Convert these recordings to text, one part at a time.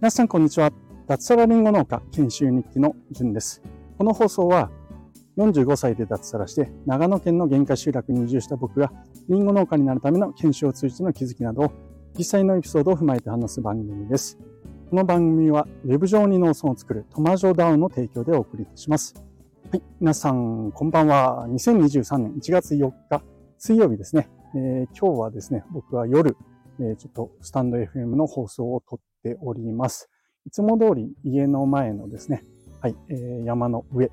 皆さん、こんにちは。脱サラリンゴ農家研修日記のじゅんです。この放送は、45歳で脱サラして、長野県の限界集落に移住した僕が、リンゴ農家になるための研修を通じての気づきなどを、実際のエピソードを踏まえて話す番組です。この番組は、ウェブ上に農村を作るトマジョダウンの提供でお送りいたします。はい。皆さん、こんばんは。2023年1月4日、水曜日ですね。えー、今日はですね、僕は夜、えー、ちょっとスタンド FM の放送を撮っております。いつも通り家の前のですね、はい、えー、山の上、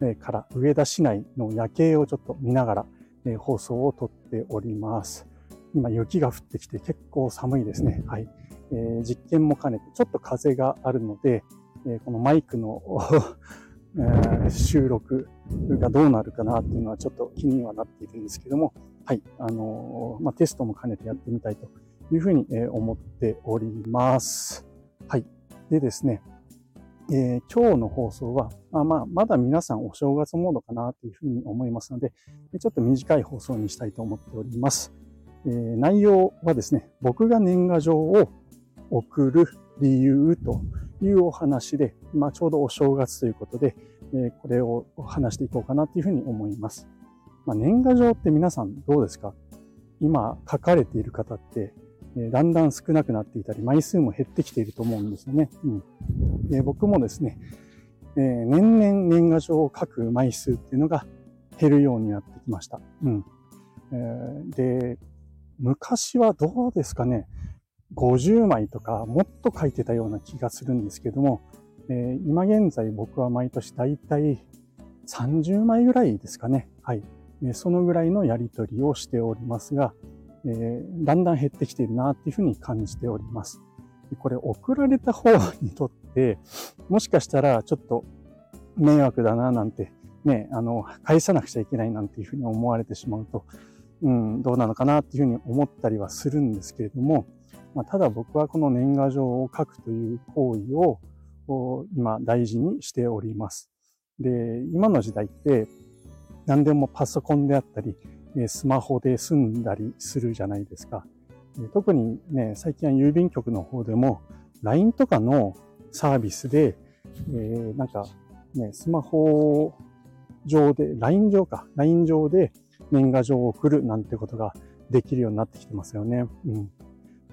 えから上田市内の夜景をちょっと見ながら、え放送を撮っております。今雪が降ってきて結構寒いですね。はい。えー、実験も兼ねてちょっと風があるので、えー、このマイクのえー、収録がどうなるかなっていうのはちょっと気にはなっているんですけども、はい、あのー、まあ、テストも兼ねてやってみたいというふうに、え思っております。はい。でですね、えー、今日の放送は、あまあ、まだ皆さんお正月モードかなというふうに思いますので、ちょっと短い放送にしたいと思っております。えー、内容はですね、僕が年賀状を送る理由というお話で、まあ、ちょうどお正月ということで、えー、これをお話していこうかなというふうに思います。まあ、年賀状って皆さんどうですか？今書かれている方って、えー、だんだん少なくなっていたり、枚数も減ってきていると思うんですよね。うん、僕もですね、えー、年々年賀状を書く枚数っていうのが減るようになってきました。うんえー、で、昔はどうですかね、50枚とかもっと書いてたような気がするんですけども、えー、今現在僕は毎年だいたい30枚ぐらいですかね。はい。そのぐらいのやりとりをしておりますが、えー、だんだん減ってきているなっていうふうに感じております。これ送られた方にとって、もしかしたらちょっと迷惑だななんて、ね、あの、返さなくちゃいけないなんていうふうに思われてしまうと、うん、どうなのかなっていうふうに思ったりはするんですけれども、まあ、ただ僕はこの年賀状を書くという行為を今大事にしております。で、今の時代って何でもパソコンであったり、スマホで済んだりするじゃないですか。特にね、最近は郵便局の方でも LINE とかのサービスで、えー、なんかね、スマホ上で、LINE 上か、LINE 上で年賀状を送るなんてことができるようになってきてますよね。うん。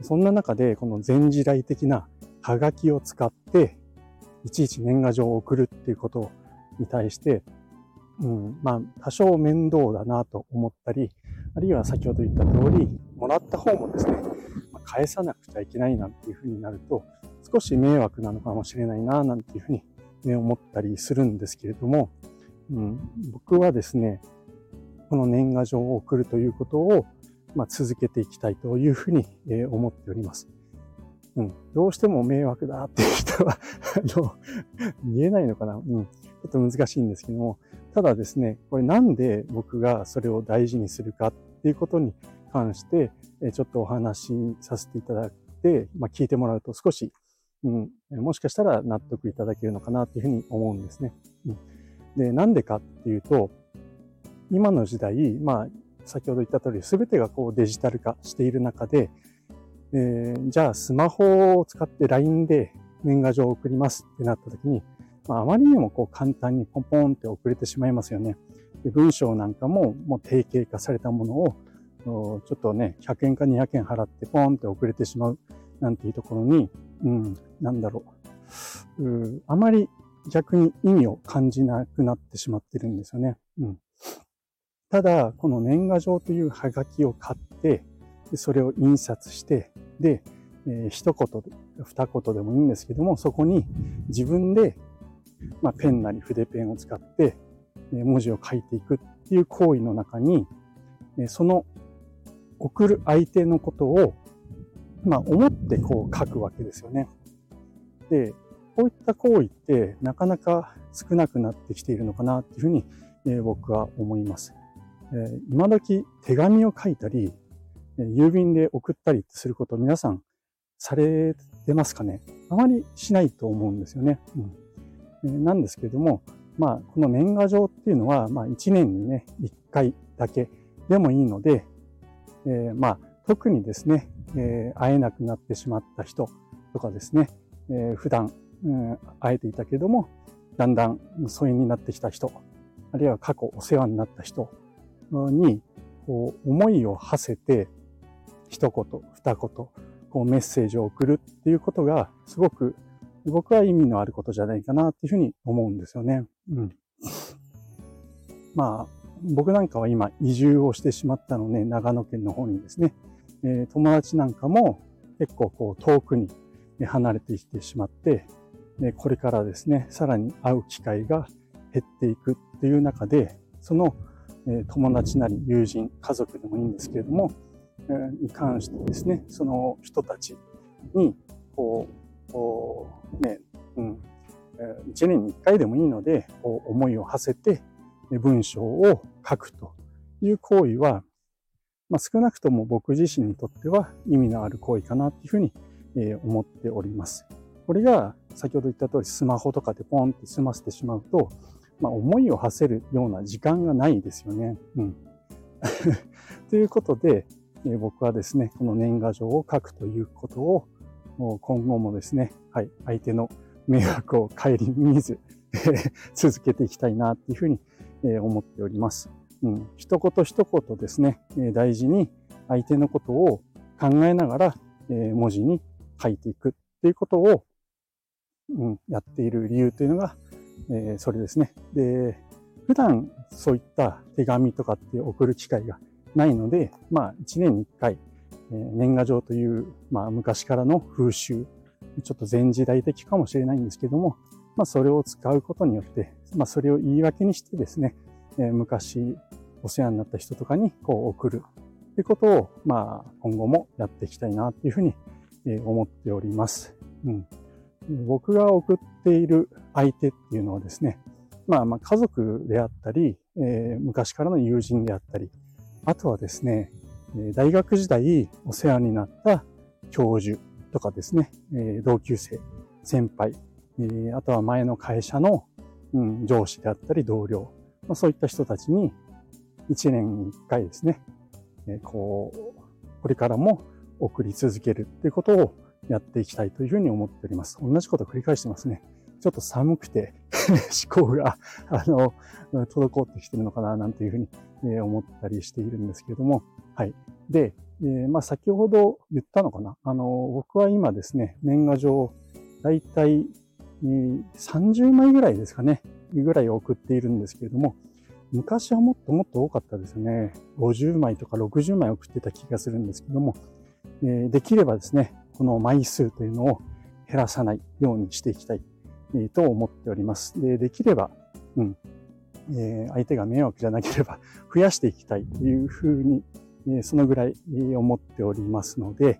そんな中で、この全時代的なハガキを使って、いちいち年賀状を送るっていうことに対して、うん、まあ、多少面倒だなと思ったり、あるいは先ほど言った通り、もらった方もですね、返さなくちゃいけないなんていうふうになると、少し迷惑なのかもしれないな、なんていうふうに、ね、思ったりするんですけれども、うん、僕はですね、この年賀状を送るということを、まあ、続けていきたいというふうに、え思っております。うん。どうしても迷惑だっていう人は あの、見えないのかなうん。ちょっと難しいんですけども、ただですね、これなんで僕がそれを大事にするかっていうことに関して、ちょっとお話しさせていただいて、まあ、聞いてもらうと少し、うん、もしかしたら納得いただけるのかなというふうに思うんですね。うん、で、なんでかっていうと、今の時代、まあ、先ほど言った通り、すべてがこうデジタル化している中で、えー、じゃあスマホを使って LINE で年賀状を送りますってなった時に、まあ、あまりにもこう簡単にポンポンって送れてしまいますよね。で文章なんかももう定型化されたものを、ちょっとね、100円か200円払ってポンって送れてしまうなんていうところに、うん、なんだろう。うあまり逆に意味を感じなくなってしまってるんですよね。うん。ただ、この年賀状というハガキを買って、それを印刷して、で、えー、一言、二言でもいいんですけども、そこに自分で、まあ、ペンなり筆ペンを使って、文字を書いていくっていう行為の中に、その送る相手のことを、まあ、思ってこう書くわけですよね。で、こういった行為ってなかなか少なくなってきているのかなっていうふうに、え僕は思います。え今時手紙を書いたり、郵便で送ったりすること皆さんされてますかね？あまりしないと思うんですよね。うん、なんですけれども、まあ、この年賀状っていうのは、まあ、1年にね、1回だけでもいいので、えー、まあ、特にですね、えー、会えなくなってしまった人とかですね、えー、普段、うん、会えていたけれども、だんだん疎遠になってきた人、あるいは過去お世話になった人に、こう、思いを馳せて、一言、二言、こうメッセージを送るっていうことが、すごく僕は意味のあることじゃないかなっていうふうに思うんですよね。うん。まあ、僕なんかは今移住をしてしまったので、長野県の方にですね、えー、友達なんかも結構こう遠くに離れてきてしまって、これからですね、さらに会う機会が減っていくっていう中で、その友達なり友人、家族でもいいんですけれども、に関してですね、その人たちに、こう、こうね、うん、1年に1回でもいいので、こう思いを馳せて文章を書くという行為は、まあ、少なくとも僕自身にとっては意味のある行為かなっていうふうに思っております。これが先ほど言った通りスマホとかでポンって済ませてしまうと、まあ、思いを馳せるような時間がないですよね。うん。ということで、えー、僕はですね、この年賀状を書くということを、今後もですね、はい、相手の迷惑を顧みず 続けていきたいなっていうふうに、えー、思っております。うん、一言一言ですね、えー、大事に相手のことを考えながら、えー、文字に書いていくっていうことを、うん、やっている理由というのが、えー、それですね。で、普段そういった手紙とかって送る機会がないので、まあ一年に一回、え、年賀状という、まあ昔からの風習、ちょっと前時代的かもしれないんですけども、まあそれを使うことによって、まあそれを言い訳にしてですね、え、昔お世話になった人とかにこう送るということを、まあ今後もやっていきたいなっていうふうに思っております。うん。僕が送っている相手っていうのはですね、まあまあ家族であったり、えー、昔からの友人であったり、あとはですね、大学時代お世話になった教授とかですね、えー、同級生、先輩、えー、あとは前の会社の、うん、上司であったり同僚、まあ、そういった人たちに一年に一回ですね、えー、こう、これからも送り続けるっていうことをやっていきたいというふうに思っております。同じことを繰り返してますね。ちょっと寒くて 思考が、あの、滞ってきてるのかな、なんていうふうに、思ったりしているんですけれども、はい。で、えー、まあ、先ほど言ったのかな。あの、僕は今ですね、年賀状、だいたい30枚ぐらいですかね、ぐらい送っているんですけれども、昔はもっともっと多かったですね。50枚とか60枚送ってた気がするんですけども、えできればですね、この枚数というのを減らさないようにしていきたい、えと思っております。で、できれば、うん、え相手が迷惑じゃなければ 増やしていきたいというふうに、えそのぐらい思っておりますので、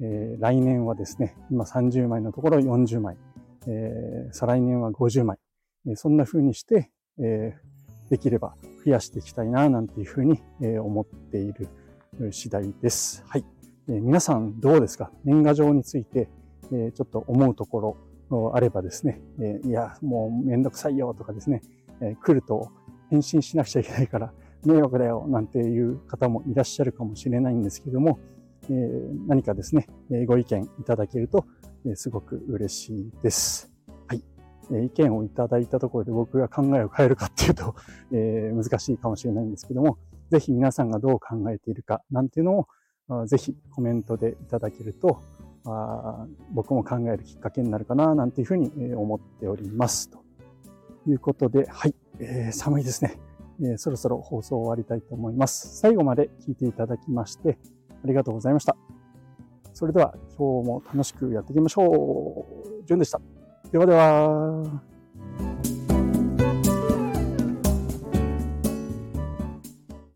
え来年はですね、今30枚のところ40枚、え再来年は50枚、えそんな風にして、えできれば増やしていきたいな、なんていうふうに思っている次第です。はい。え皆さんどうですか？年賀状について、えちょっと思うところあればですね、えいや、もうめんどくさいよとかですね、え来ると返信しなくちゃいけないから迷惑だよなんていう方もいらっしゃるかもしれないんですけども、え何かですね、えご意見いただけると、えすごく嬉しいです。はい。え意見をいただいたところで僕が考えを変えるかっていうと、え難しいかもしれないんですけども、ぜひ皆さんがどう考えているかなんていうのをぜひコメントでいただけると、僕も考えるきっかけになるかな、なんていうふうに思っております。ということで、はい、えー、寒いですね、えー、そろそろ放送終わりたいと思います。最後まで聞いていただきまして、ありがとうございました。それでは今日も楽しくやっていきましょう。じゅんでした。ではでは。